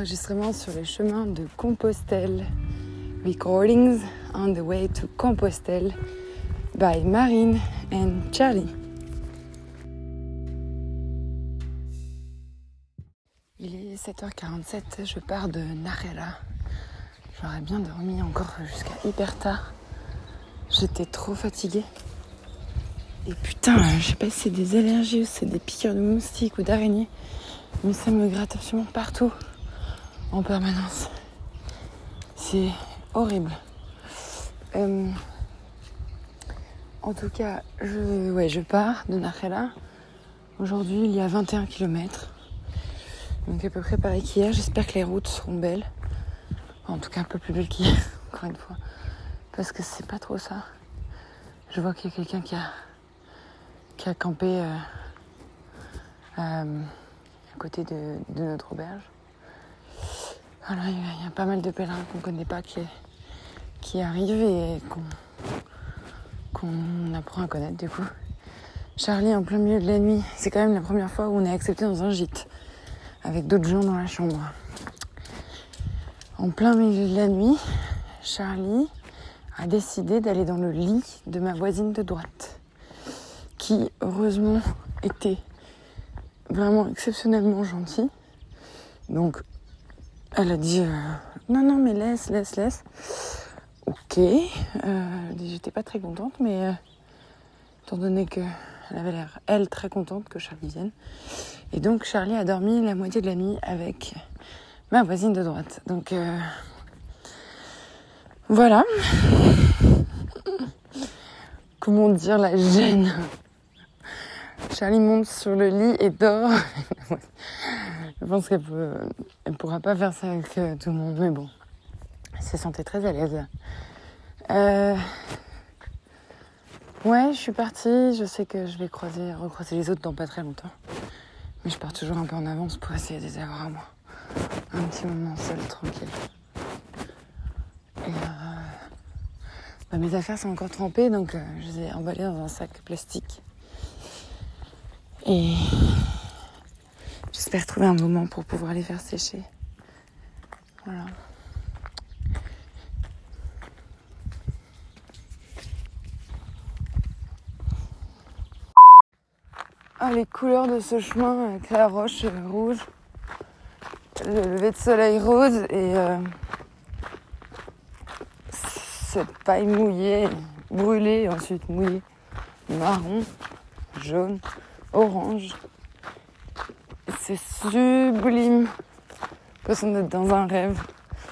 enregistrement sur les chemins de Compostelle. Recordings on the way to Compostelle by Marine and Charlie. Il est 7h47, je pars de Narela. J'aurais bien dormi encore jusqu'à hyper tard. J'étais trop fatiguée. Et putain, je sais pas si c'est des allergies ou c'est des piqûres de moustiques ou d'araignées, mais ça me gratte absolument partout, en permanence. C'est horrible. Euh, en tout cas, je, ouais, je pars de Narela. Aujourd'hui, il y a 21 km. Donc à peu près pareil qu'hier. J'espère que les routes seront belles. En tout cas, un peu plus belles qu'hier, encore une fois. Parce que c'est pas trop ça. Je vois qu'il y a quelqu'un qui a qui a campé euh, euh, à côté de, notre auberge. Voilà, il y, a pas mal de pèlerins qu'on ne connaît pas qui, qui arrivent et qu'on apprend à connaître du coup. Charlie en plein milieu de la nuit, c'est quand même la première fois où on est accepté dans un gîte avec d'autres gens dans la chambre. En plein milieu de la nuit, Charlie a décidé d'aller dans le lit de ma voisine de droite qui heureusement était vraiment exceptionnellement gentille. Donc elle a dit euh, non non mais laisse laisse laisse. Ok, euh, j'étais pas très contente mais euh, étant donné que elle avait l'air elle très contente que Charlie vienne. Et donc Charlie a dormi la moitié de la nuit avec ma voisine de droite. Donc voilà. Comment dire la gêne? Charlie monte sur le lit et dort. Je pense qu'elle ne pourra pas faire ça avec euh, tout le monde, mais bon, elle se sentait très à l'aise. Euh, ouais, je suis partie. Je sais que je vais croiser, recroiser les autres dans pas très longtemps. Mais je pars toujours un peu en avance pour essayer de les avoir à moi. Un petit moment seul, tranquille. Et euh, bah, mes affaires sont encore trempées, donc je les ai emballées dans un sac plastique. Et j'espère trouver un moment pour pouvoir les faire sécher. Voilà. Ah, les couleurs de ce chemin avec la roche rouge, le lever de soleil rose et euh, cette paille mouillée, brûlée, ensuite mouillée, marron, jaune orange. C'est sublime. J'ai l'impression d'être dans un rêve.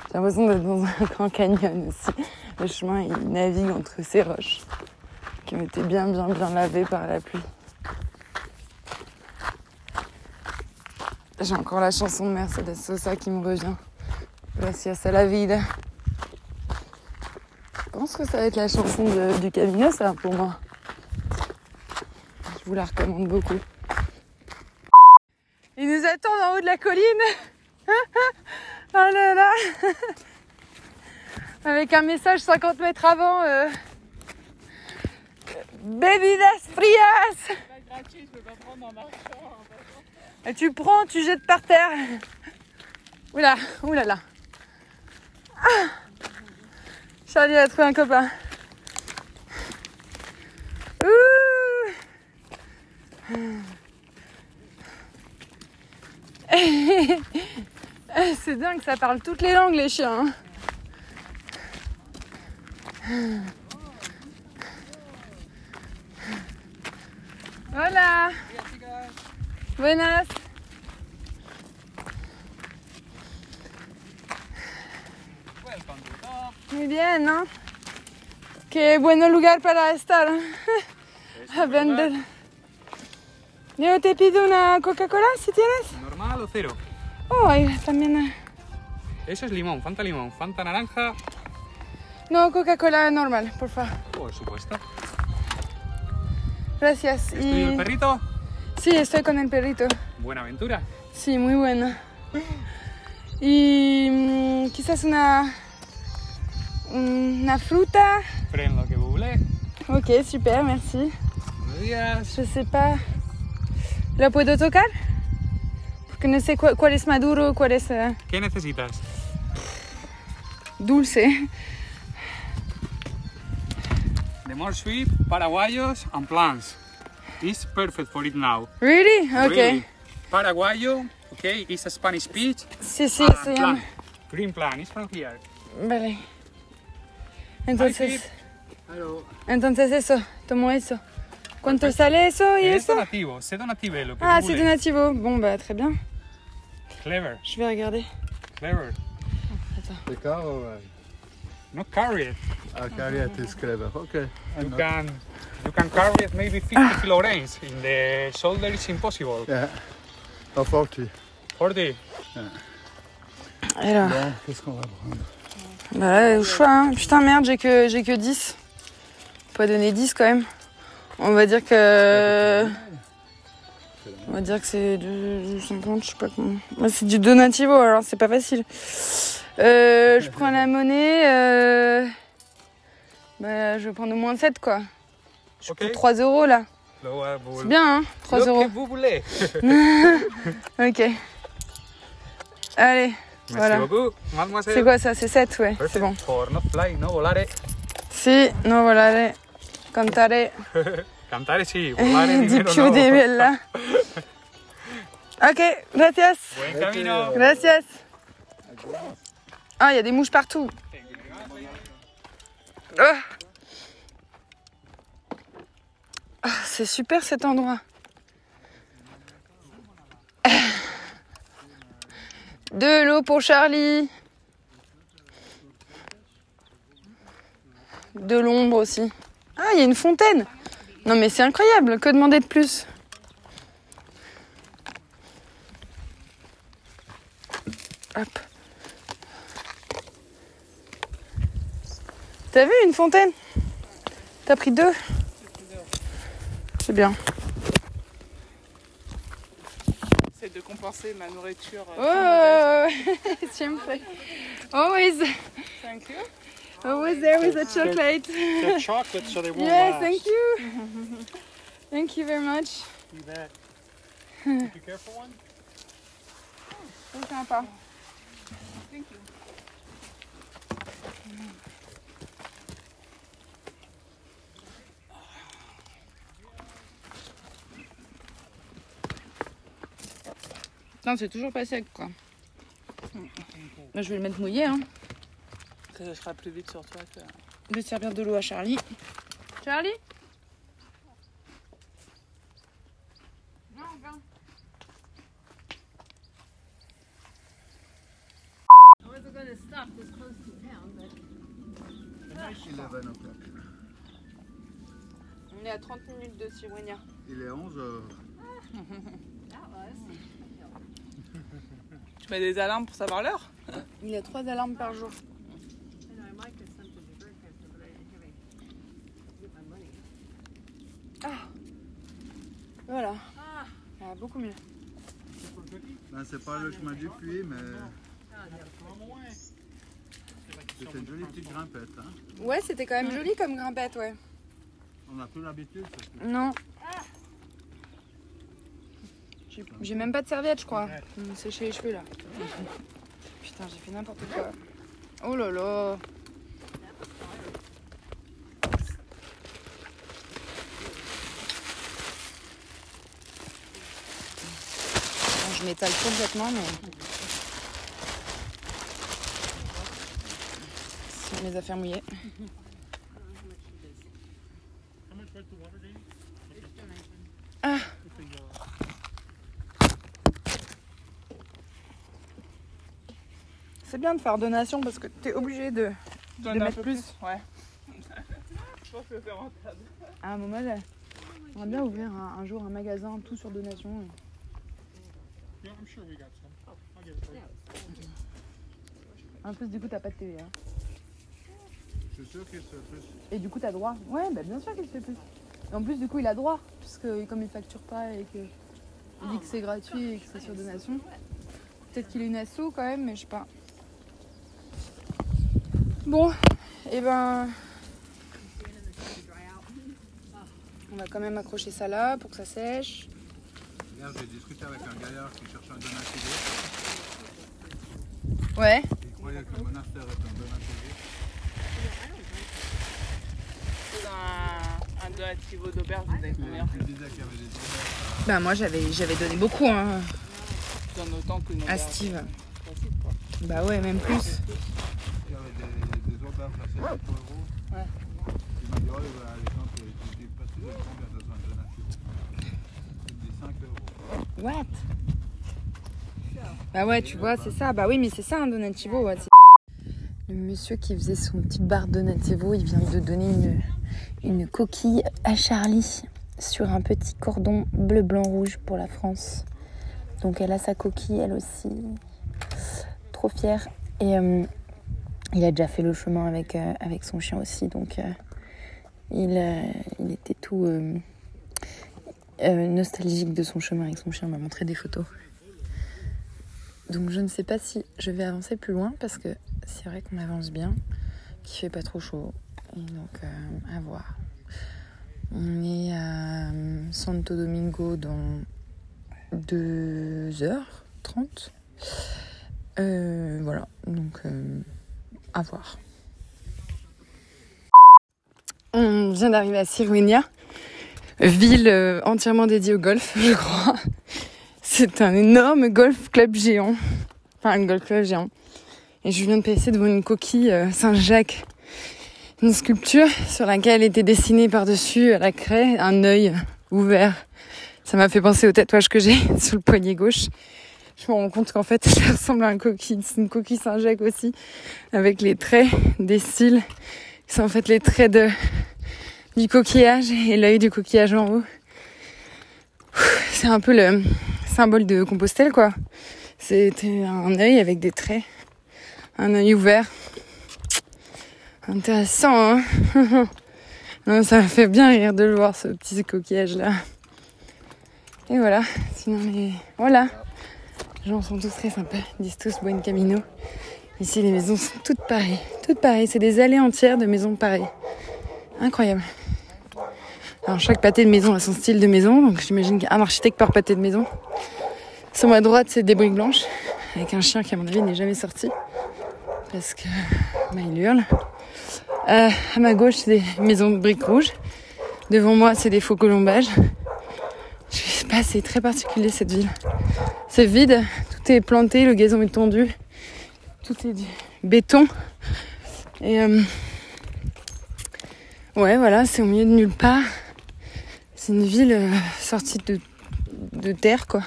J'ai l'impression d'être dans un grand canyon aussi. Le chemin, il navigue entre ces roches qui ont été bien, bien, bien lavées par la pluie. J'ai encore la chanson de Mercedes Sosa qui me revient. Gracias a la vida. Je pense que ça va être la chanson du Camino, ça, pour moi vous la recommande beaucoup. Ils nous attendent en haut de la colline. oh là là Avec un message 50 mètres avant. Euh... Bebidas frias Et tu prends, tu jettes par terre. Oula, oula là. Ah Charlie a trouvé un copain. C'est dingue, ça parle toutes les langues les chiens. Voilà. Buenas. Muy bien, ¿no? Qué bueno lugar para estar. A vender. Te pido una Coca-Cola si tienes. ¿Normal o cero? Oh, también. Eh. Eso es limón, Fanta limón, Fanta naranja. No, Coca-Cola normal, por favor. Por supuesto. Gracias. ¿Es y... el perrito? Sí, estoy con el perrito. Buena aventura. Sí, muy buena. Y mm, quizás una una fruta. Pren lo que voulez. Ok, super, merci. Buenos días. Je sais pas. ¿La puedo tocar? Que no sé cu- cuál es maduro, cuál es eh, ¿Qué necesitas? dulce. The more sweet, paraguayos and plants. It's perfect for it now. Really? Ok. Really. Paraguayo, okay, is a Spanish peach. Sí, sí, llama. plant. Green plant, it's from here. Vale. Entonces, Hello. entonces eso, tomo eso. ¿Cuánto sale eso y Es eso? donativo, c'est donative lo que Ah, c'est donativo. Bon, bah, très bien. Clever, Je vais regarder. clever. The car or uh, Not carry it. uh, carry it is clever. Okay. You not- can, you can carry it maybe 50 kilograms. In the shoulder it's impossible. Yeah. Oh, 40. 40. Alors, Bon, qu'est-ce qu'on va prendre? Bah, au choix. Hein. Putain, merde, j'ai que, j'ai que 10. Faut pas donner 10 quand même. On va dire que. On va dire que c'est du, du 50, je sais pas comment. C'est du donativo, alors c'est pas facile. Euh, je prends la monnaie. Euh... Bah, je vais prendre au moins 7 quoi. Je Ok. prends 3 euros là. Uh, vous- C'est bien, hein 3 Lo que euros. vous voulez. Ok. Allez, Merci Voilà. beaucoup, mademoiselle. c'est quoi ça? C'est 7, ouais, c'est bon. For not fly, no volare. Si, no volare, cantare Cantare sì, volare di nemmeno più no? di bella. Ok, gracias. Buen camino. Gracias. Ah, il y a des mouches partout. C'est super cet endroit. De l'eau pour Charlie. De l'ombre aussi. Ah, il y a une fontaine. Non mais c'est incroyable, que demander de plus? Hop. T'as vu une fontaine? T'as pris deux? C'est bien. J'essaie de compenser ma nourriture. euh, Oh, siempre. Always, Thank you. Always there with the chocolate. The chocolate so they won't Yes, last. thank you. Thank you very much. You bet. You careful one? C'est sympa. Non, c'est toujours pas sec quoi. Là, je vais le mettre mouillé. Hein. Ça sera plus vite sur toi que. Je vais servir de l'eau à Charlie. Charlie Eleven o'clock. On est à 30 minutes de Cigogna. Il est 11 heures. Tu mets des alarmes pour savoir l'heure? Il y a trois alarmes par jour. Ah Voilà. Ah, beaucoup mieux. Ben, c'est pas le chemin du puits, mais. C'est une jolie petite grimpette. Hein. Ouais, c'était quand même joli comme grimpette, ouais. On n'a plus l'habitude. Non. J'ai- même pas de serviette, je crois. Pour me sécher les cheveux là. Putain, j'ai fait n'importe quoi. Oh là là. Je m'étale complètement, mais. C'est mes affaires mouillées. C'est bien de faire donation parce que t'es obligé de. Donne mettre plus. Ouais. Je pense que c'est rentable. À un moment, va bien ouvrir un, un jour un magasin tout sur donation. Yeah, I'm sure we got some. I'll get it for you. En plus, du coup, t'as pas de TVA. Je suis sûr qu'il se fait. Et du coup, t'as droit. Ouais, bah bien sûr qu'il se fait plus. Et en plus, du coup, il a droit. Puisque comme il facture pas et que il dit que c'est gratuit et que c'est sur donation. Peut-être qu'il a une asso quand même, mais je sais pas. Bon, et ben. On va quand même accrocher ça là pour que ça sèche. Hier, j'ai discuté avec un gaillard qui cherchait un donativo. Ouais. Il croyait que le monastère était un donativo. Un, un donativo d'auberge, vous avez combien Tu disais qu'il y avait des auberges Bah moi j'avais j'avais donné beaucoup hein, J'en ai autant qu'une à. Steve. Bah ouais, même plus. Il y avait des, des auberges à 7 euros. Ouais. Il m'a dit, oh, bah, les gens, tu tu dis pas si combien besoin de donativo. Il me dit 5 euros. What? Bah ouais, tu vois, c'est ça. Bah oui, mais c'est ça un donativo. Le monsieur qui faisait son petit bar donativo, il vient de donner une, une coquille à Charlie sur un petit cordon bleu, blanc, rouge pour la France. Donc elle a sa coquille, elle aussi. Trop fière. Et euh, il a déjà fait le chemin avec, euh, avec son chien aussi. Donc euh, il, il était tout... euh, nostalgique de son chemin avec son chien, m'a montré des photos. Donc je ne sais pas si je vais avancer plus loin parce que c'est vrai qu'on avance bien, qu'il fait pas trop chaud. Et donc euh, à voir. On est à euh, Santo Domingo dans 2h30. Euh, voilà, donc à voir. On vient d'arriver à Sirwinia ville euh, entièrement dédiée au golf, je crois. C'est un énorme golf club géant. Enfin, un golf club géant. Et je viens de passer devant une coquille euh, Saint-Jacques. Une sculpture sur laquelle était dessiné par-dessus à la craie un œil ouvert. Ça m'a fait penser au tatouage que j'ai sur le poignet gauche. Je me rends compte qu'en fait, ça ressemble à un coquille. Une coquille Saint-Jacques aussi. Avec les traits des cils. C'est en fait les traits de, du coquillage et l'œil du coquillage en haut. C'est un peu le symbole de Compostelle, quoi. C'était un œil avec des traits, un œil ouvert. Intéressant, hein Non, Ça m'a fait bien rire de le voir, ce petit coquillage-là. Et voilà, sinon les... Voilà Les gens sont tous très sympas, ils disent tous Buen Camino. Ici, les maisons sont toutes pareilles. Toutes pareilles, c'est des allées entières de maisons pareilles. Incroyable. Alors chaque pâté de maison a son style de maison, donc j'imagine qu'un architecte par pâté de maison. Sur ma droite, c'est des briques blanches, avec un chien qui, à mon avis, n'est jamais sorti, parce que bah, il hurle. Euh, à ma gauche, c'est des maisons de briques rouges. Devant moi, c'est des faux colombages. Je sais pas, c'est très particulier cette ville. C'est vide, tout est planté, le gazon est tendu, tout est du béton. Et euh, ouais, voilà, c'est au milieu de nulle part. C'est une ville euh, sortie de, terre, quoi.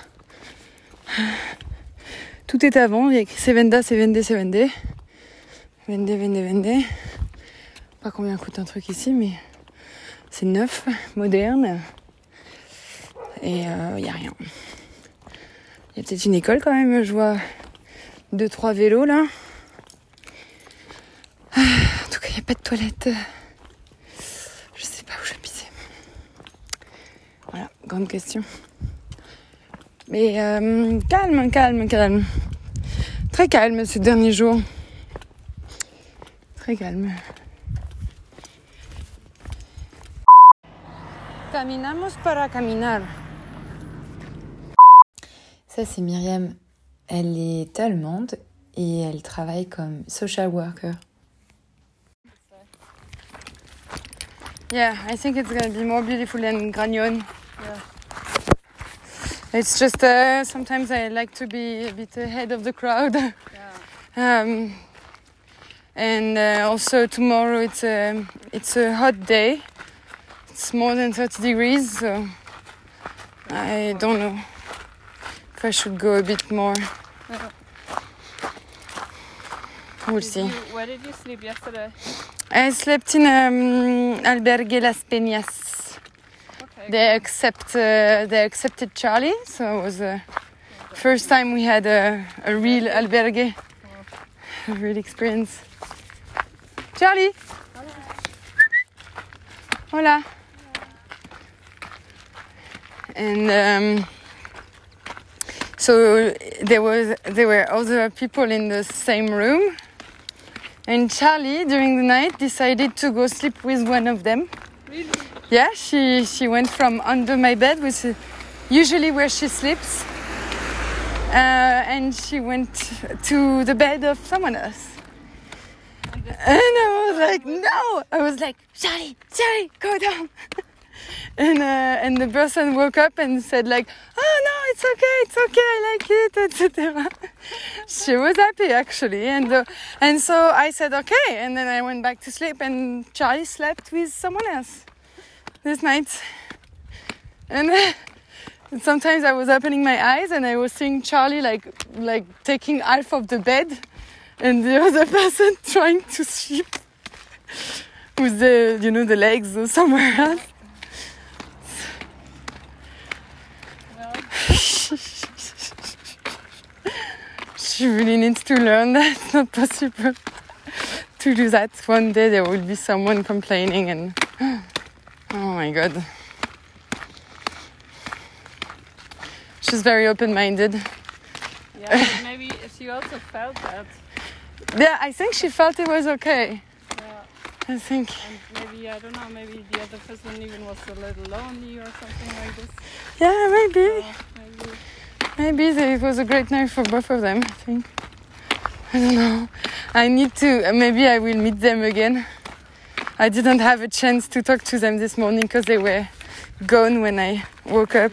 Tout est avant, il y a écrit Sevenda, Sevende, Sevende. Vende, vende, vende. Pas combien coûte un truc ici, mais c'est neuf, moderne. Et il n'y a rien. Il y a peut-être une école quand même, je vois deux, trois vélos là. Ah, En tout cas, il n'y a pas de toilette. Je sais pas où je vais pisser. Voilà, grande question. Mais euh, calme, calme, calme. Très calme ces derniers jours. Très calme. Caminamos para caminar. Ça, c'est Myriam. Elle est allemande et elle travaille comme social worker. Yeah, I think it's gonna be more beautiful than Grañón. It's just uh, sometimes I like to be a bit ahead of the crowd. Yeah. Um, and uh, also tomorrow it's a it's a hot day. It's more than 30 degrees, so I don't know if I should go a bit more. We'll see. Where did you sleep yesterday? I slept in um, Albergue Las Peñas. They accept uh, they accepted Charlie, so it was the first time we had a, a real albergue, a real experience. Charlie, hola. And um, so there was there were other people in the same room, and Charlie during the night decided to go sleep with one of them. Yeah, she she went from under my bed with usually where she sleeps. Uh, and she went to the bed of someone else. And I was like, no! I was like, Charlie, Charlie, go down. and uh, and the person woke up and said like, oh no, it's okay, it's okay, I like it, etc. she was happy actually, and uh, and so I said okay, and then I went back to sleep, and Charlie slept with someone else this night. And sometimes I was opening my eyes and I was seeing Charlie like like taking half of the bed and the other person trying to sleep with the you know the legs or somewhere else. she really needs to learn that it's not possible to do that. One day there will be someone complaining and oh my god. She's very open minded. Yeah, maybe she also felt that. Yeah, I think she felt it was okay. Yeah. I think. And maybe, I don't know, maybe the other person even was a little lonely or something like this. Yeah, maybe. Maybe. Maybe they- it was a great night for both of them, I think. I don't know. I need to, maybe I will meet them again. I didn't have a chance to talk to them this morning because they were gone when I woke up.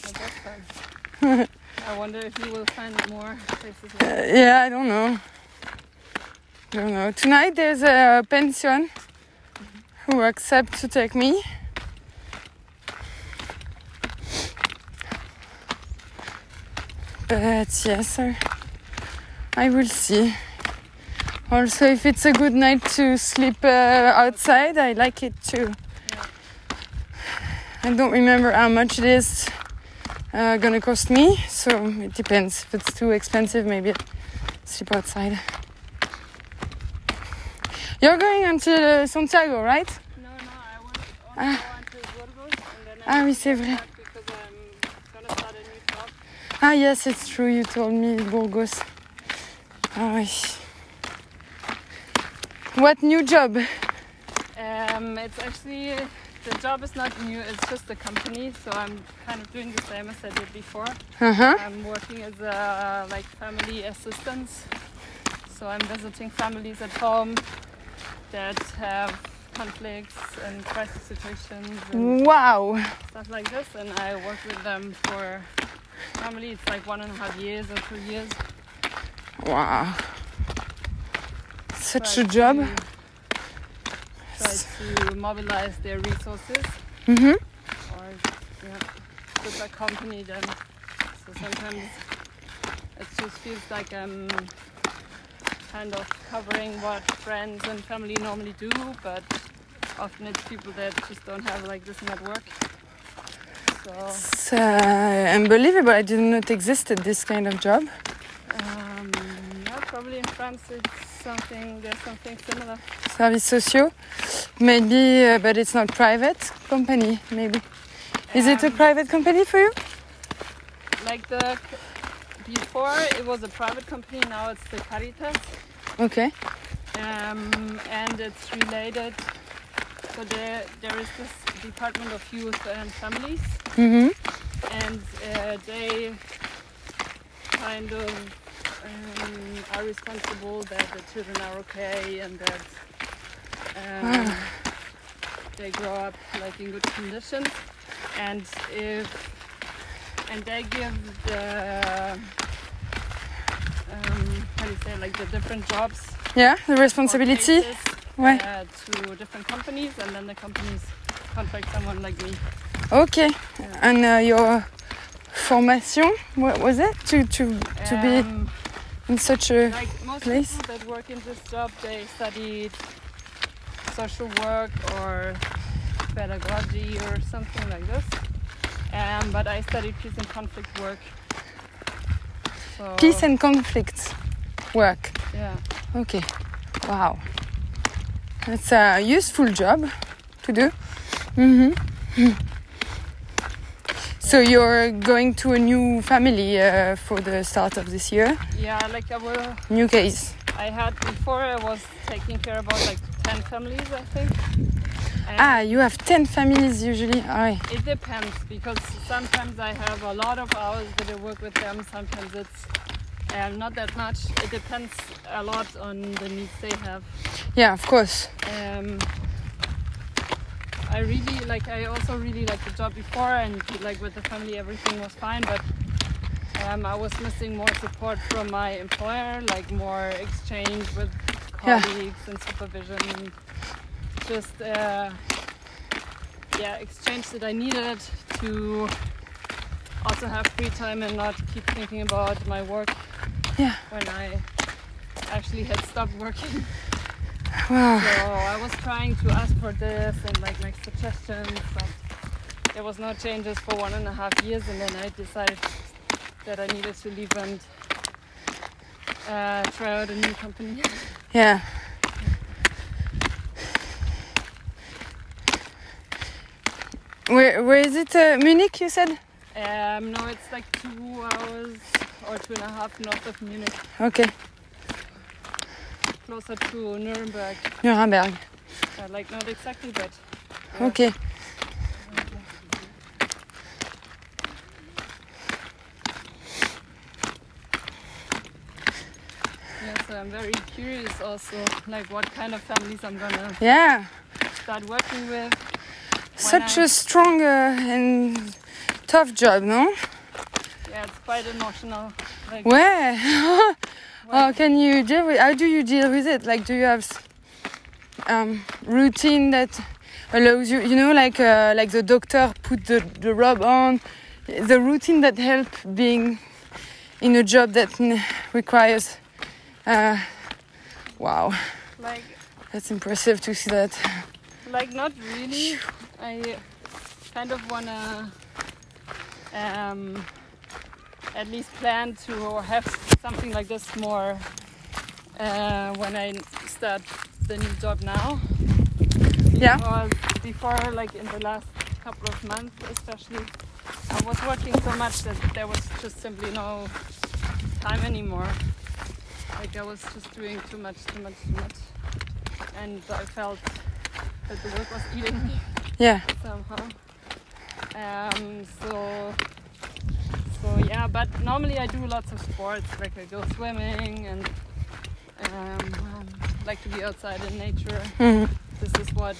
But that's fun. I wonder if you will find more places like Uh, yeah, I don't know. I don't know. Tonight there's a pension who accept to take me. But yes, I, I will see. Also, if it's a good night to sleep uh, outside, I like it too. I don't remember how much it is uh, gonna cost me, so it depends. If it's too expensive, maybe I'll sleep outside. You're going until Santiago, right? No, no, I want, I want to go until Burgos and then Ah I oui, will c'est vrai. back because I'm gonna start a new job. Ah yes, it's true. You told me Burgos. Ah oui. What new job? Um, it's actually the job is not new. It's just a company, so I'm kind of doing the same as I did before. Uh huh. I'm working as a like family assistant, so I'm visiting families at home that have conflicts and crisis situations and Wow. stuff like this, and I work with them for normally it's like one and a half years or two years. Wow. Such Try a job. to- Try to mobilize their resources Mm-hmm. or yeah, with a company then. So sometimes it just feels like I'm kind of covering what friends and family normally do, but often it's people that just don't have like this network. So It's uh, unbelievable. I didn't know it existed. This kind of job. Um, probably in France it's something there's something similar. Service sociaux. Maybe, uh, but it's not private company. Maybe. Is it a Um, private company for you? like the before it was a private company now it's the Caritas Okay. um, and it's related so there there is this department of youth and families Mhm. and uh, they kind of um, are responsible that the children are okay and that um, they grow up like in good conditions and if and they give the um, how do you say like the different jobs Yeah, the responsibility. cases, Ouais. uh, to different companies and then the companies contract someone like me Okay. And uh, your formation, what was it? To to to be Um, in such a like most place? people that work in this job they studied social work or pedagogy or something like this um, but i studied peace and conflict work so peace and conflict work. yeah Okay. Wow. That's a useful job to do. hmm So you're going to a new family uh, for the start of this year. yeah like will New case. I had before I was taking care about like 10 families, I think. And Ah, you have 10 families usually. Ouais. It depends because sometimes I have a lot of hours that I work with them. Sometimes it's um, not that much. It depends a lot on the needs they have. Yeah, of course. Um, I really like. I also really liked the job before, and like with the family, everything was fine. But um, I was missing more support from my employer, like more exchange with Yeah. colleagues and supervision. Just uh, yeah, exchange that I needed to also have free time and not keep thinking about my work Yeah. when I actually had stopped working. Wow. So I was trying to ask for this and like make suggestions, but there was no changes for one and a half years, and then I decided that I needed to leave and uh, try out a new company. Yeah. Where, where is it? Uh, Munich, you said? Um, no, it's like two hours or two and a half north of Munich, Okay. Closer to Nuremberg. Nuremberg. Uh, like not exactly, but Okay. yeah. So I'm very curious also, like what kind of families I'm gonna Yeah. start working with. Such a strong uh, and tough job, no? Yeah, it's quite emotional. Like, Where? How can you deal with? How do you deal with it? Like, do you have um, routine that allows you? You know, like uh, like the doctor put the the rub on. The routine that help being in a job that n- requires. Uh, wow, like that's impressive to see that. Like not really. I kind of wanna um, at least plan to have something like this more uh, when I start the new job now. Yeah. Because before, like in the last couple of months, especially, I was working so much that there was just simply no time anymore. Like I was just doing too much, too much, too much, and I felt that the work was eating me Yeah. somehow. Um, so, so yeah, but normally I do lots of sports, like I go swimming and um, like to be outside in nature. Mhm. This is what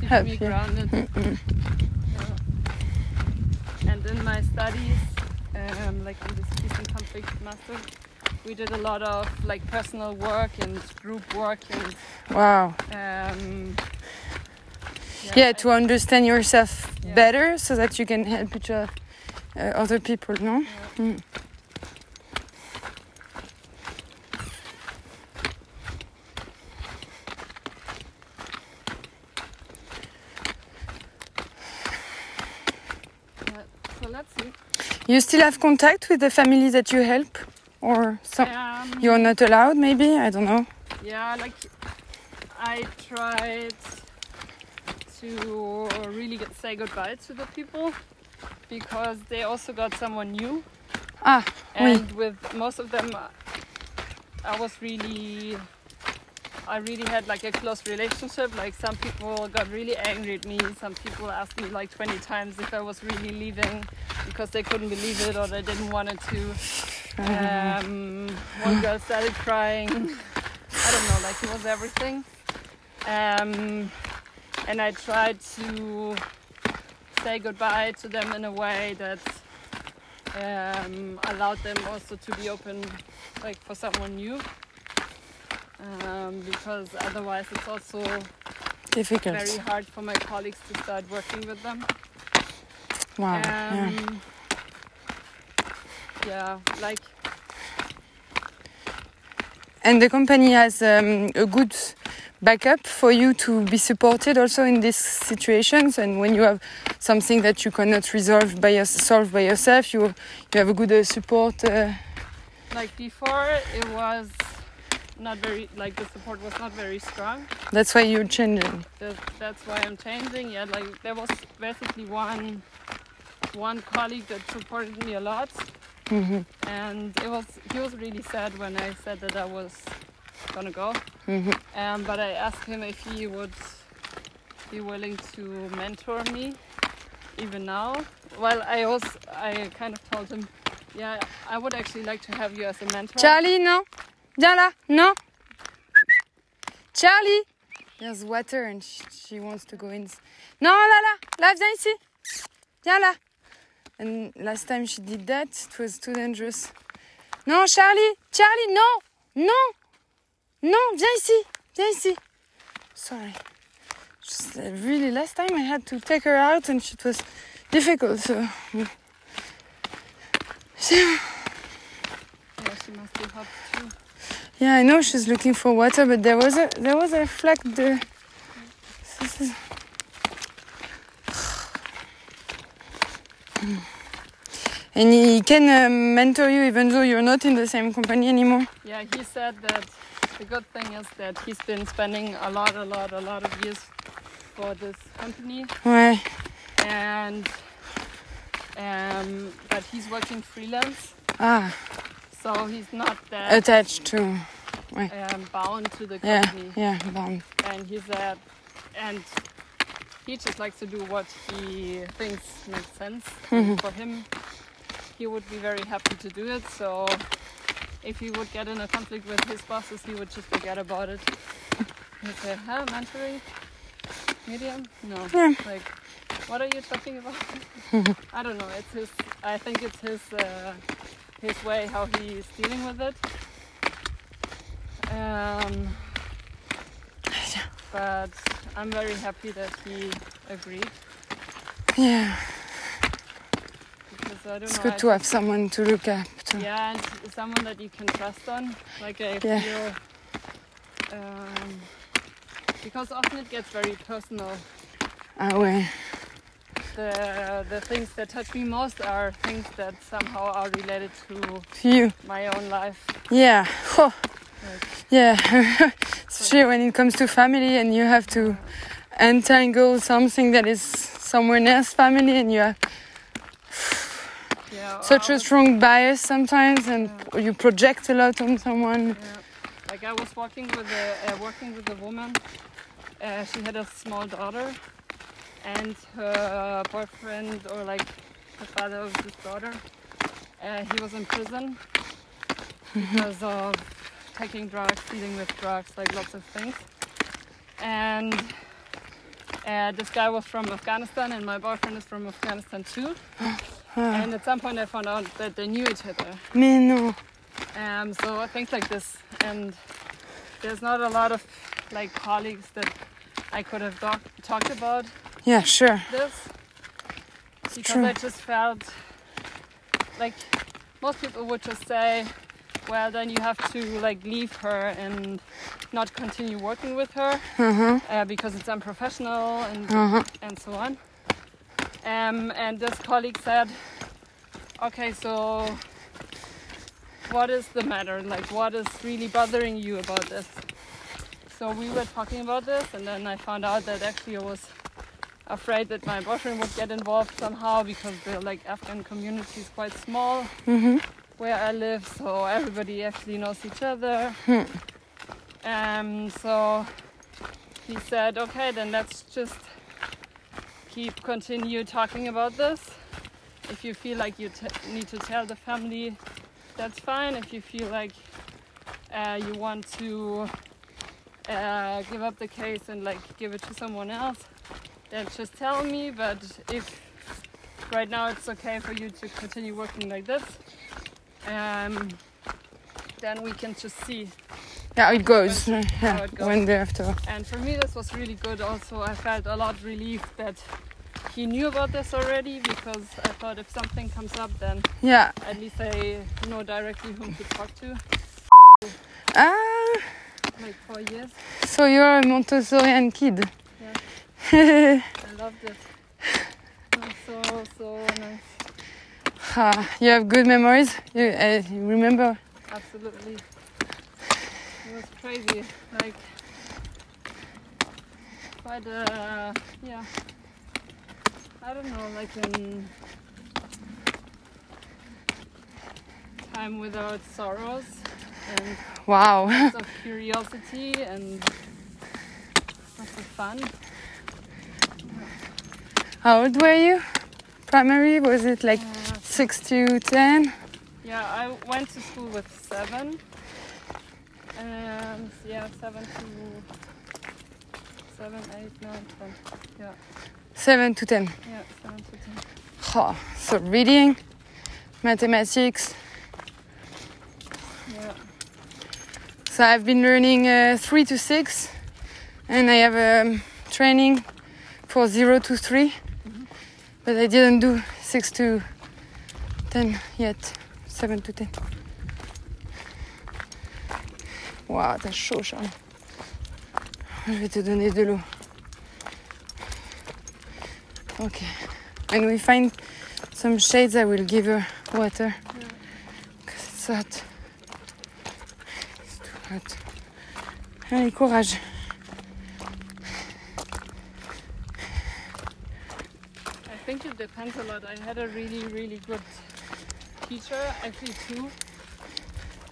keeps me grounded. Yeah. And in my studies, um, like in this peace and conflict master, we did a lot of like personal work and group work and Wow. um, Yeah, I- to understand yourself Yeah. better, so that you can help each other, uh, other people. No. yeah. Mm. Yeah, so let's see. You still have contact with the family that you help, or some? Um, You're not allowed, maybe. I don't know. Yeah, like I tried to really get, say goodbye to the people because they also got someone new, Ah, oui. and with most of them, uh, I was really. I really had like a close relationship. Like some people got really angry at me. Some people asked me like 20 times if I was really leaving because they couldn't believe it or they didn't want it to. Um, one girl started crying. I don't know, like it was everything. Um, and I tried to say goodbye to them in a way that um, allowed them also to be open, like for someone new. Um, because otherwise, it's also Difficult. very hard for my colleagues to start working with them. wow. yeah. Um, yeah, like And the company has um, a good backup for you to be supported also in these situations. And when you have something that you cannot resolve by your, solve by yourself, you you have a good uh, support. Uh, like before, it was not very like the support was not very strong. that's why you're changing. That, that's why I'm changing. Yeah, like there was basically one one colleague that supported me a lot, hmm and it was he was really sad when I said that I was gonna go. Mhm. Um, but I asked him if he would be willing to mentor me, even now. Well, I also I kind of told him, yeah, I would actually like to have you as a mentor. Charlie, no, Viens là, non Charlie There's water and she, she wants to go in. Non, là, là, là, viens ici. Viens là. And last time she did that, it was too dangerous. Non, Charlie, Charlie, non, non, non, viens ici, viens ici. Sorry. Just, uh, really, last time I had to take her out and it was difficult. So. Yeah, she must be hot too. Yeah, I know she's looking for water, but there was a there was a flag there. This is- And he can uh, mentor you even though you're not in the same company anymore. Yeah, he said that the good thing is that he's been spending a lot, a lot, a lot of years for this company, Ouais. and um, but he's working freelance, Ah, so he's not that attached to. um, bound to the company. Yeah, yeah, bound. And he said, and he just likes to do what he thinks makes sense for him. He would be very happy to do it. So if he would get in a conflict with his bosses, he would just forget about it. He'd say, "Huh, mentoring, medium? No. Yeah. Like, what are you talking about? I don't know. It's his. I think it's his uh, his way how he's dealing with it. Um, but I'm very happy that he agreed Yeah, because I don't it's know. good I to have someone to look up to. Yeah, and someone that you can trust on. Like I Yeah. feel, um, because often it gets very personal. Ah ouais. The the things that touch me most are things that somehow are related to To you. my own life. Yeah. Oh, Like, yeah. Especially when it comes to family and you have to entangle something that is someone else's family and you have yeah, such a strong bias sometimes and you project a lot on someone. Yeah. Like I was walking with a uh, working with a woman. Uh, she had a small daughter, and her boyfriend or like the father of this daughter, uh, he was in prison because of taking drugs, dealing with drugs, like lots of things. And uh, this guy was from Afghanistan, and my boyfriend is from Afghanistan too. And at some point, I found out that they knew each other. Mais non. Um, so things like this, and there's not a lot of like colleagues that I could have talked about Yeah, sure. this because true. I just felt like most people would just say, well, then you have to like leave her and not continue working with her Uh-huh. uh, because it's unprofessional and Uh-huh. and so on. Um, and this colleague said, okay, so what is the matter? Like, what is really bothering you about this? So we were talking about this, and then I found out that actually I was afraid that my boyfriend would get involved somehow because the like Afghan community is quite small Mm-hmm. Where I live, so everybody actually knows each other. Um, so he said, okay, then let's just keep continue talking about this. If you feel like you t- need to tell the family, that's fine. If you feel like uh, you want to uh, give up the case and like give it to someone else, then just tell me. But if right now it's okay for you to continue working like this, um, then we can just see. Yeah, it goes. How Yeah, it goes. one day after. And for me, this was really good. Also, I felt a lot relieved that he knew about this already because I thought if something comes up, then Yeah. at least I know directly whom to talk to. Ah, Like four years, so you're a Montessorian kid. yeah I loved it. It so so nice. Ah, you have good memories. You, uh, you remember? Absolutely, it was crazy. Like quite a yeah. I don't know, like in time without sorrows. and Wow. lots of curiosity and lots of fun. How old were you? Primary? Was it like Uh, 6 to 10? yeah, I went to school with seven. And yeah, seven to seven, eight, nine, ten. Yeah, 7 to 10. yeah, seven to ten. Oh, so reading, mathematics. Yeah. So I've been learning uh, 3 to 6 and I have um, training for 0 to 3. But I didn't do 6 to 10 yet. 7 to 10. Waouh, t'as chaud, Charles. Je vais te donner de l'eau. Okay. When we find some shades, I will give her water. Because it's hot. It's too hot. Allez, courage. I think it depends a lot. I had a really, really good teacher, actually two.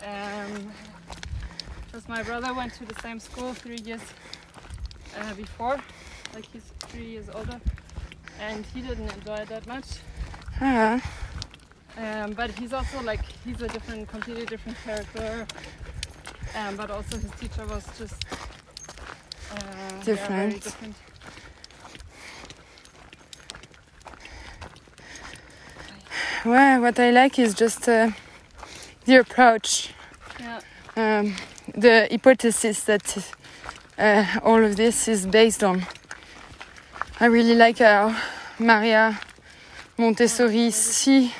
Um, because my brother went to the same school three years uh, before, like he's three years older, and he didn't enjoy it that much. Ah, Um, but he's also like he's a different, completely different character. Um, but also his teacher was just uh, yeah, very Different. Well, what I like is just uh, the approach, Yeah, um, the hypothesis that uh, all of this is based on. I really like how Maria Montessori see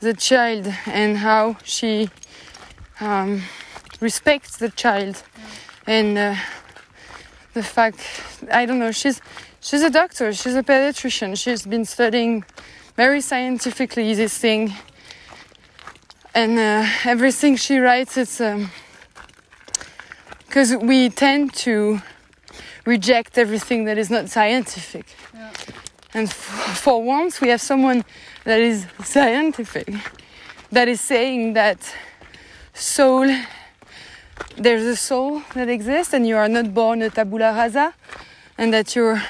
the child and how she um, respects the child. And uh, the fact I don't know she's she's a doctor she's a pediatrician she's been studying very scientifically this thing and uh, everything she writes it's because we tend to reject everything that is not scientific Yeah. and f- for once we have someone that is scientific that is saying that soul there's a soul that exists and you are not born a tabula rasa and that you're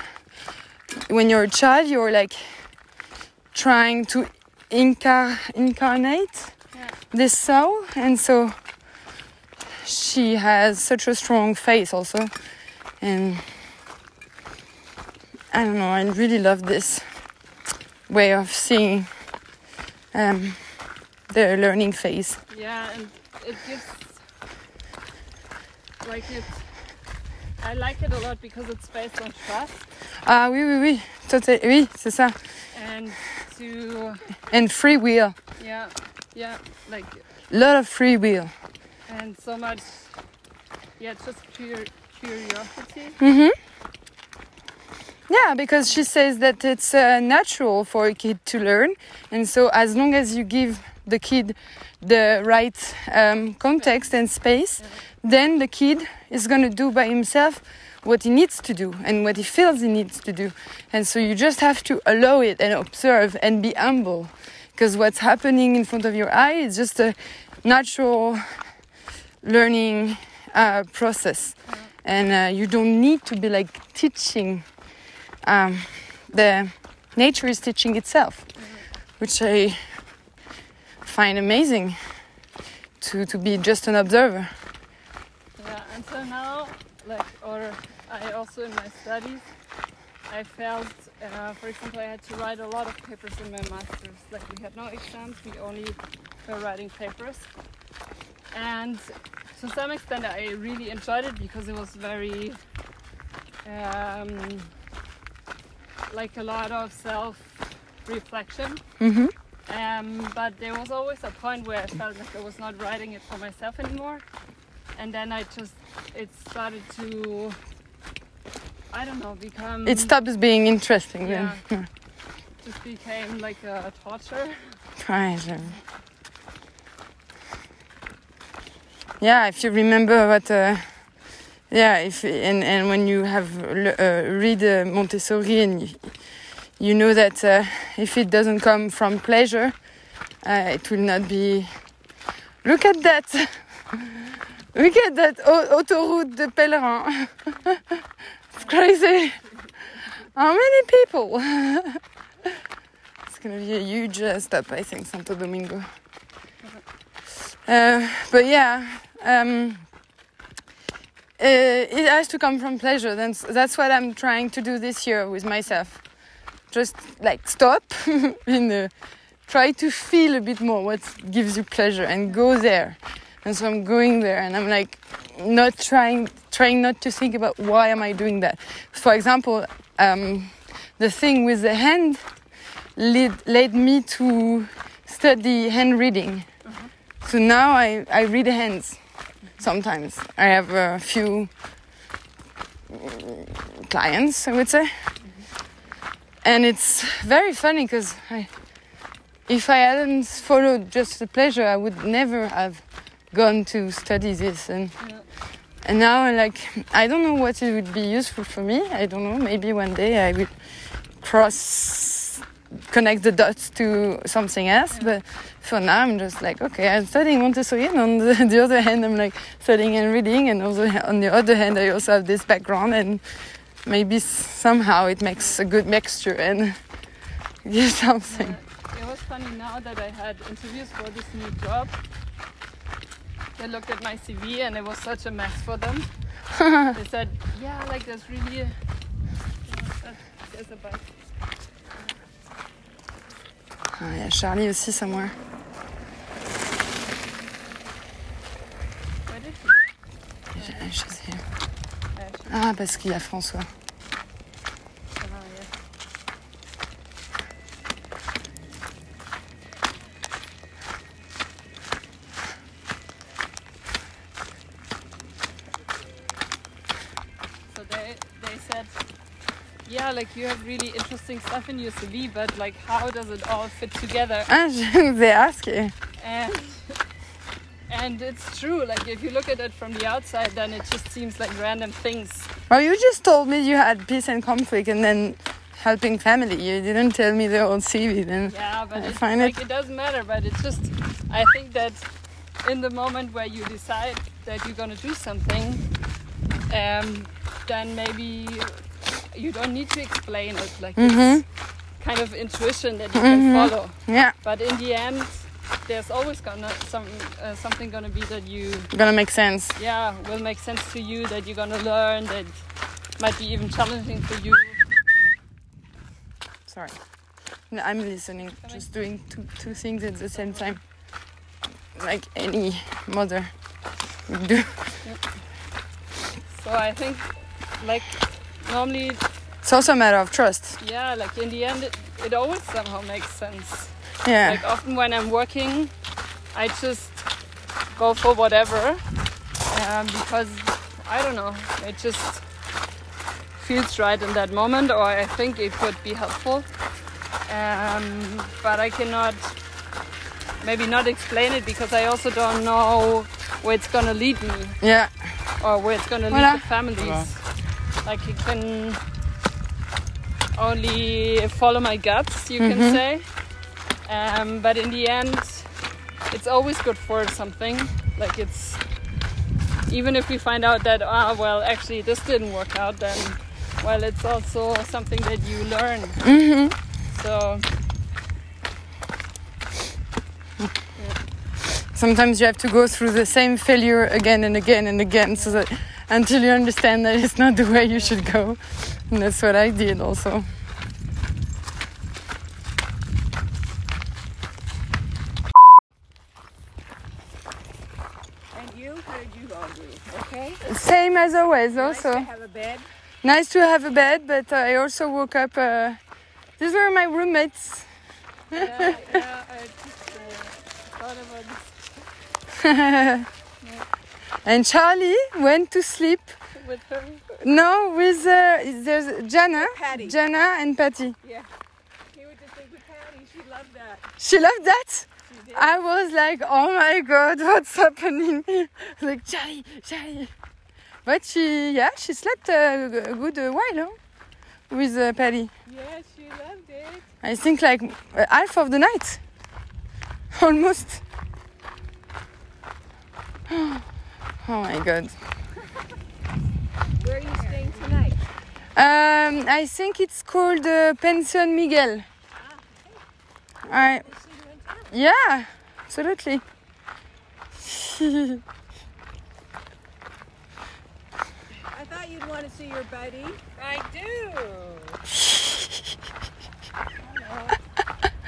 when you're a child you're like trying to incar- incarnate Yeah. this soul and so she has such a strong face also and i don't know i really love this way of seeing um, the learning phase yeah, and it gives like it. I like it a lot because it's based on trust ah oui oui oui Total- oui c'est ça and to and free will yeah yeah like a lot of free will and so much yeah just pure curiosity. Hmm Yeah, because she says that it's uh, natural for a kid to learn, and so as long as you give the kid the right um, context and space, then the kid is going to do by himself what he needs to do and what he feels he needs to do. And so you just have to allow it and observe and be humble, because what's happening in front of your eye is just a natural learning uh, process, and uh, you don't need to be like teaching um, the nature is teaching itself, which I find amazing to, to be just an observer. Yeah, and so now, like, or I also in my studies, I felt, uh, for example, I had to write a lot of papers in my master's. Like, we had no exams, we only were writing papers. And to some extent, I really enjoyed it because it was very, um, like, a lot of self reflection. hmm Um, but there was always a point where I felt like I was not writing it for myself anymore. And then I just, it started to, I don't know, become. It stops being interesting Yeah. then. Just became like a torture. Um, Yeah, if you remember what, uh, yeah, if and and when you have uh, read uh, Montessori and you, you know that uh, if it doesn't come from pleasure, uh, it will not be. Look at that! Look at that au- autoroute de pèlerin. it's crazy. How many people? it's gonna be a huge uh, stop, I think, Santo Domingo. Uh, but yeah, um, uh, it has to come from pleasure. That's that's what I'm trying to do this year with myself. Just like stop and uh, try to feel a bit more what gives you pleasure and go there. And so I'm going there and I'm like not trying trying not to think about why am I doing that. For example, um, the thing with the hand led, led me to study hand reading. So now I, I read hands sometimes. I have a few clients, I would say. And it's very funny because if I hadn't followed just the pleasure, I would never have gone to study this. And, Yeah. and now, like, I don't know what it would be useful for me. I don't know. Maybe one day I will cross, connect the dots to something else. But for now, I'm just like, okay, I'm studying Montessori, and on the, the other hand, I'm like studying and reading, and also on the other hand, I also have this background, and maybe somehow it makes a good mixture and gives something. It was funny now that I had interviews for this new job. They looked at my CV and it was such a mess for them. they said, yeah, like there's really a, uh, there's a bike. Ah, Il y a Charlie aussi somewhere. Where did he go? She's here. She- Ah, parce qu'il y a François. Yeah, like you have really interesting stuff in your CV, but like how does it all fit together? Ah, je vous ai. And and it's true. Like if you look at it from the outside, then it just seems like random things. Well, you just told me you had peace and conflict and then helping family. You didn't tell me the whole CV then. Yeah, but I it's find like it- it doesn't matter. But it's just I think that in the moment where you decide that you're gonna do something, um, then maybe you don't need to explain it. Like Mhm. it's kind of intuition that you Mhm. can follow. Yeah, But in the end, there's always gonna some uh, something gonna be that you gonna make sense. yeah will make sense to you that you're gonna learn that might be even challenging for you. Sorry. No, I'm listening, just doing two, two things at the same time. Like any mother would do. So I think like normally It's also a matter of trust. yeah like in the end it, it always somehow makes sense. Yeah. Like often when I'm working, I just go for whatever um, because I don't know it just feels right in that moment or I think it could be helpful. Um, but I cannot maybe not explain it because I also don't know where it's gonna lead me yeah. or where it's gonna lead Voilà. the families. Voilà. Like you can only follow my guts, you Mhm. can say. Um, but in the end, it's always good for something. Like it's even if we find out that ah well actually this didn't work out, then well it's also something that you learn. hmm So Sometimes you have to go through the same failure again and again and again so that until you understand that it's not the way you should go. And that's what I did also. And you, how did you do? Okay? Same as always Nice to have a bed. Nice to have a bed, but I also woke up. Uh, these were my roommates. yeah, yeah, I just uh, thought about this and Charlie went to sleep. with her. No, with uh, there's Jana, Patty. Jana and Patty. Yeah. He would just think with Patty. She loved that. She loved that. She did. I was like, oh my god, what's happening? like Charlie, Charlie. But she, yeah, she slept a good uh, while huh? with uh, Patty. yeah, she loved it. I think like uh, half of the night, almost. Oh my god. Where are you staying tonight? Um, I think it's called uh, Pension Miguel. I, yeah, absolutely. I thought you'd want to see your buddy. I do.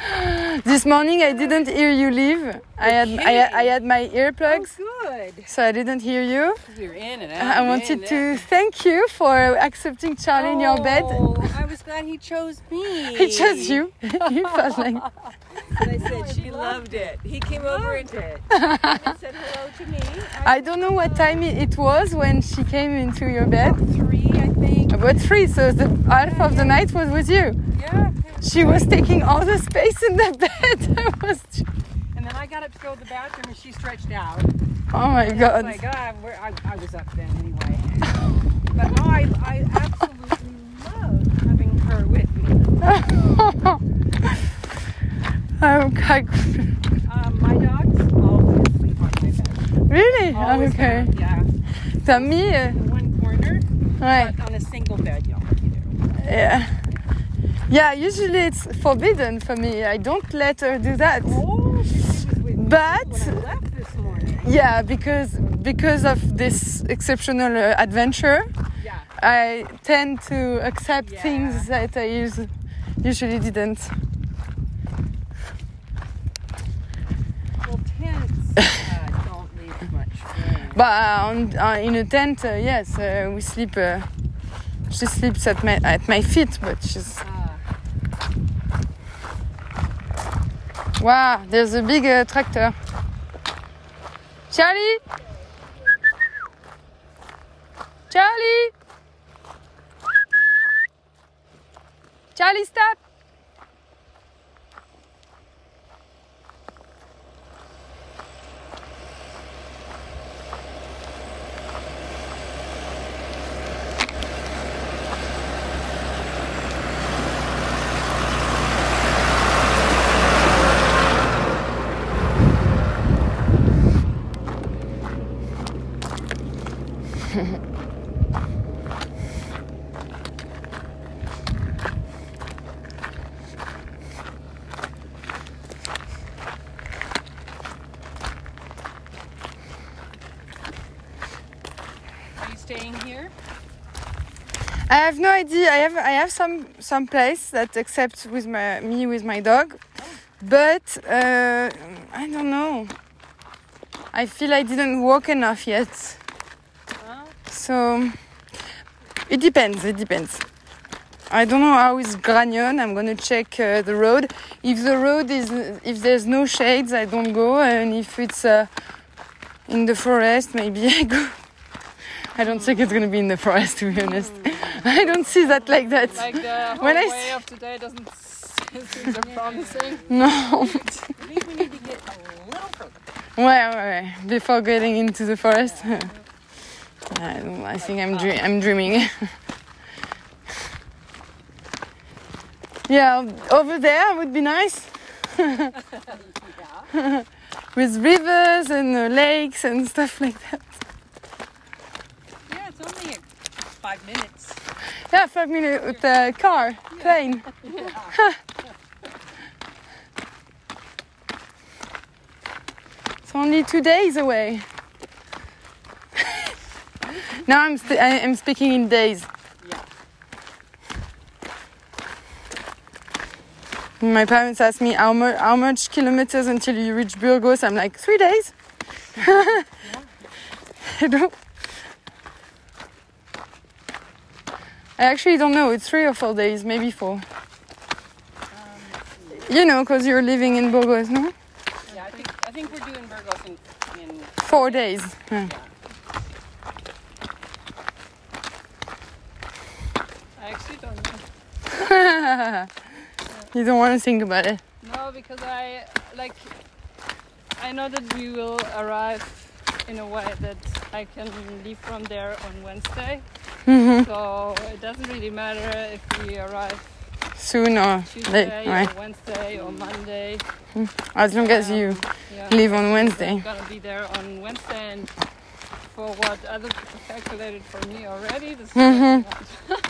this morning I didn't hear you leave. I had, I, had- I had my earplugs, oh, Good. so I didn't hear you. You're in and out. I wanted to thank you for accepting Charlie in your bed. Oh, I was glad he chose me. He chose you. you felt like They said she loved it. He came over and, and said hello to me. I, I don't know what time it it was when she came into your bed. three, I think. About three, so the half of the night was with you. Yeah. She was taking all the space in the bed. I was, And then I got up to go to the bathroom and she stretched out. oh my god. Oh god. my God, where I, I was up then anyway. But no, I, I absolutely love having her with me. I'm quite- Um, my dogs always sleep on my bed. really? Always okay. have, yeah. Tammy, uh, In one corner, ouais. but a single bed, y'all. You know. Yeah. Yeah, usually it's forbidden for me. I don't let her do that. Oh, she was with me But when I left this morning. yeah, because because of this exceptional uh, adventure, Yeah. I tend to accept Yeah. things that I us- usually didn't. Well, tents uh, don't leave much room. But uh, on, uh, in a tent, uh, yes, uh, we sleep. She sleeps at my at my feet, but she's. Wow, there's a big uh, tractor. Charlie, Charlie, Charlie, stop! Staying here? I have no idea. I have I have some some place that accepts with my me with my dog, but uh, I don't know. I feel I didn't walk enough yet, so it depends. It depends. I don't know how is Grañón. I'm gonna check uh, the road. If the road is if there's no shades, I don't go, and if it's uh, in the forest, maybe I go. I don't think it's gonna be in the forest, to be honest. I don't see that like that. Like the whole When I way s- of today doesn't seem so promising. No. I think we need to get a little further. Ouais, ouais, ouais. Before getting into the forest. I, don't, I think I'm, dre- I'm dreaming. yeah, over there would be nice. With rivers and uh, lakes and stuff like that. Yeah, it's only five minutes. Yeah, five minutes with a car, plane. it's only two days away. now I'm, st- I'm speaking in days. Yeah. My parents asked me how, mu- how much kilometers until you reach Burgos. I'm like, three days. I don't. I actually don't know. It's three or four days, maybe four. You know, because you're living in Burgos, no? Yeah, I think I think we're doing Burgos in, in Four days. Yeah. I actually don't know. you don't want to think about it. No, because I like I know that we will arrive in a way that I can leave from there on Wednesday. Mhm. So it doesn't really matter if we arrive Soon or Tuesday late, ouais. or Wednesday or Monday. As long as you Yeah. leave on Wednesday. I'm gonna be there on Wednesday and for what other people calculated for me already, this is Mhm. what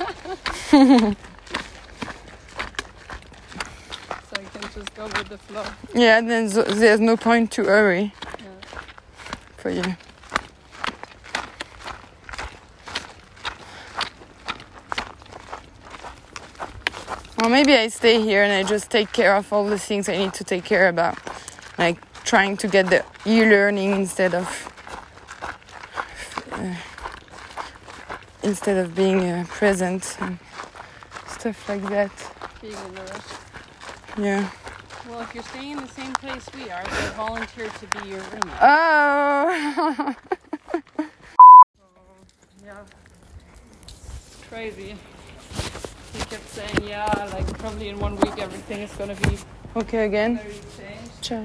I want. so I can just go with the flow. Yeah, then there's no point to hurry for you. Or maybe I stay here and I just take care of all the things I need to take care about, like trying to get the e-learning instead of uh, instead of being uh, present and stuff like that. Being in the rush. Yeah. Well, if you're staying in the same place we are, they volunteer to be your roommate. Oh. Yeah. It's crazy. He kept saying, yeah, like probably in one week everything is gonna be okay again. very changed Ciao.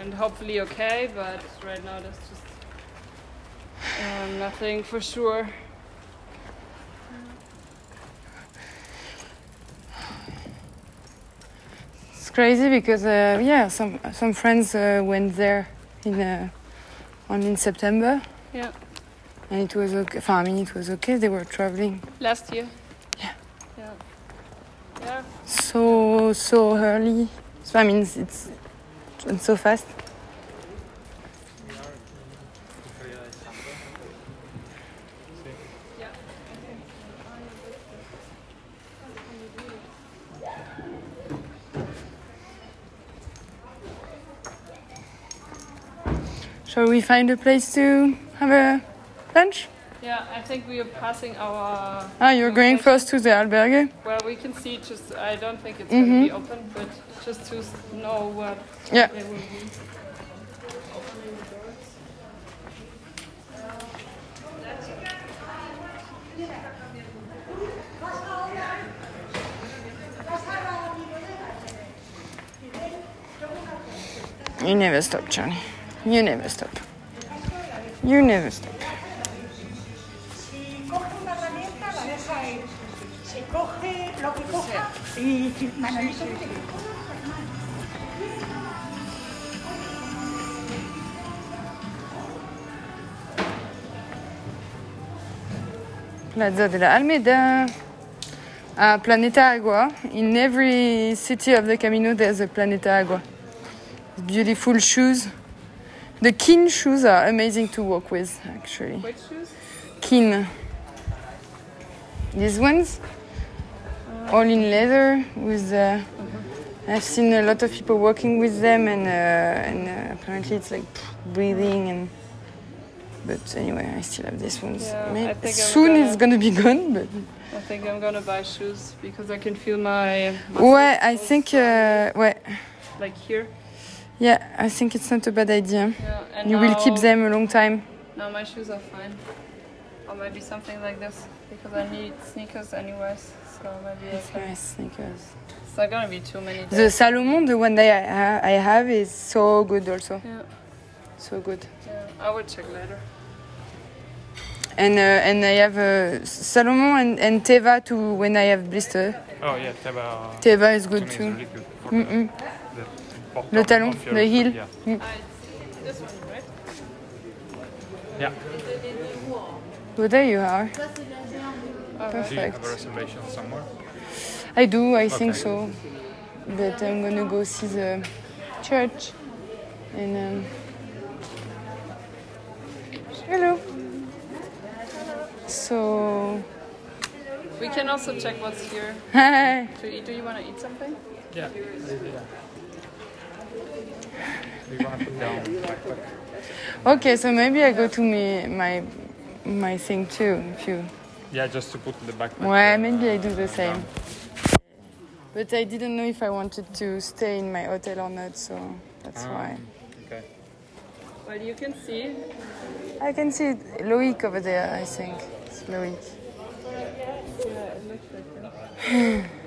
and hopefully okay, but right now there's just um, nothing for sure. It's crazy because uh, yeah, some some friends uh, went there in uh, on in September. Yeah. And it was okay. I mean, it was okay. They were traveling Last year. So so early. So I mean, it's, it's so fast. Shall we find a place to have a lunch? Yeah, I think we are passing our. Ah, you're going first to the albergue? Well, we can see. Just I don't think it's Mhm. going to be open, but just to know what Yeah. they will be. You never stop, Johnny. You never stop. You never stop. Plaza de la Almeida. Uh, Planeta Agua. In every city of the Camino, there's a Planeta Agua. Beautiful shoes. The Keen shoes are amazing to walk with, actually. Which shoes? Keen. These ones, all in leather. With uh, I've seen a lot of people walking with them, and uh, and uh, apparently it's like breathing and. But anyway, I still have these ones. Yeah, I May- think I'm soon gonna- it's gonna be gone, but. I think I'm gonna buy shoes because I can feel my. Ouais, I think, uh, ouais, Like here. yeah, I think it's not a bad idea. Yeah. And You will keep them a long time. No, my shoes are fine. Or maybe something like this because I need sneakers anyways. So maybe It's can. nice sneakers. It's not gonna be too many The. Salomon, the one that I, ha- I have, is so good also. Yeah. So good. Yeah. I will check later. And uh, and I have uh, Salomon and, and Teva too when I have blister. Oh yeah, Teva. Teva is good me is too. really good Mm-mm. the bottom Le talon, the heel. foot, Yeah. Ah, it's this one, right? yeah. Oh, there you are. Do you have a Perfect. reservation somewhere? I do, I think so. But I'm gonna go see the church. And um, hello. So We can also check what's here hi. to eat. Do you want to eat something? Yeah. Do you want to put down backpack? Okay, so maybe I go to me my my thing too. If you, Yeah, just to put the backpack. well, uh, maybe I do the same. down. But I didn't know if I wanted to stay in my hotel or not, so that's Ah, why. Okay. Well, you can see. I can see Loic over there. I think it's Loic.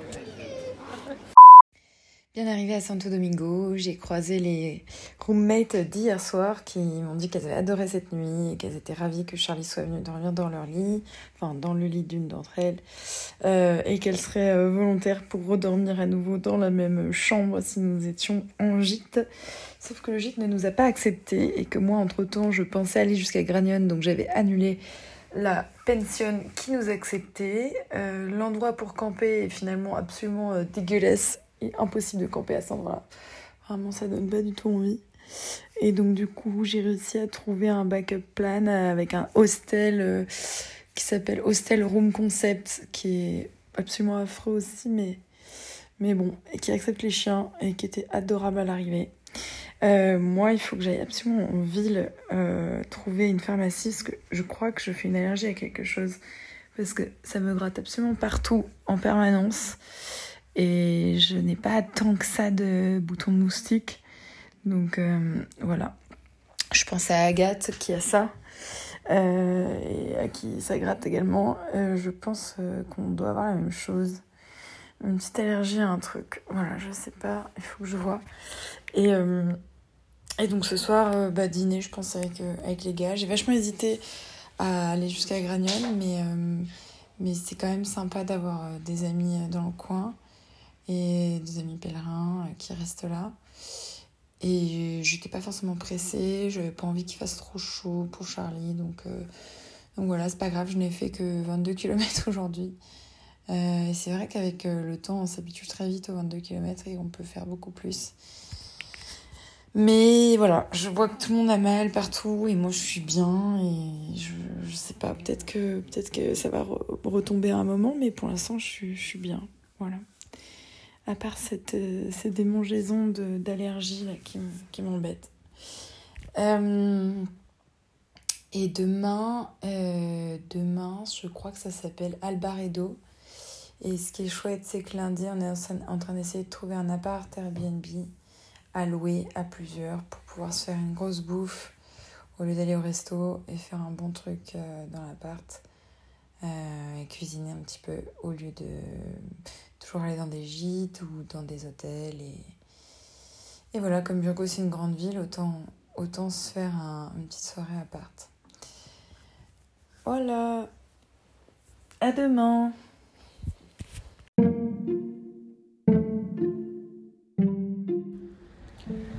Bien arrivé à Santo Domingo, j'ai croisé les roommates d'hier soir qui m'ont dit qu'elles avaient adoré cette nuit et qu'elles étaient ravies que Charlie soit venu dormir dans leur lit, enfin dans le lit d'une d'entre elles, euh, et qu'elles seraient euh, volontaires pour redormir à nouveau dans la même chambre si nous étions en gîte. Sauf que le gîte ne nous a pas accepté et que moi, entre-temps, je pensais aller jusqu'à Gragnon, donc j'avais annulé la pension qui nous acceptait. Euh, L'endroit pour camper est finalement absolument dégueulasse impossible de camper à cet endroit-là. Vraiment, ça donne pas du tout envie. Et donc, du coup, j'ai réussi à trouver un backup plan avec un hostel euh, qui s'appelle Hostel Room Concept, qui est absolument affreux aussi, mais, bon, et qui accepte les chiens et qui était adorable à l'arrivée. Euh, moi, il faut que j'aille absolument en ville euh, trouver une pharmacie parce que je crois que je fais une allergie à quelque chose parce que ça me gratte absolument partout en permanence et je n'ai pas tant que ça de boutons de moustique. Donc euh, voilà. Je pense à Agathe qui a ça euh, et à qui ça gratte également. Euh, je pense qu'on doit avoir la même chose. Une petite allergie à un truc. Voilà, je sais pas, il faut que je vois. Et, et donc ce soir, bah, dîner, je pense, avec, avec les gars. J'ai vachement hésité à aller jusqu'à Gragnol, mais, mais c'est quand même sympa d'avoir des amis dans le coin et des amis pèlerins euh, qui restent là. Et j'étais pas forcément pressée, j'avais pas envie qu'il fasse trop chaud pour Charlie, donc, euh, donc voilà, c'est pas grave, je n'ai fait que 22 km aujourd'hui. Euh, et c'est vrai qu'avec euh, le temps, on s'habitue très vite aux 22 km et on peut faire beaucoup plus. Mais voilà, je vois que tout le monde a mal partout et moi je suis bien et je, je sais pas, peut-être que, peut que ça va re- retomber à un moment, mais pour l'instant je je suis bien. Voilà. À part cette, euh, cette démangeaison d'allergie qui, qui m'embête. Euh, et demain, euh, demain, je crois que ça s'appelle Albaredo. Et ce qui est chouette, c'est que lundi, on est en train d'essayer de trouver un appart Airbnb à louer à plusieurs pour pouvoir se faire une grosse bouffe au lieu d'aller au resto et faire un bon truc dans l'appart et cuisiner un petit peu au lieu de toujours aller dans des gîtes ou dans des hôtels. Et, et voilà, comme Burgos c'est une grande ville, autant, autant se faire un- une petite soirée à part. Voilà. À demain.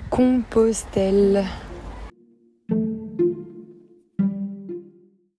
Compostelle.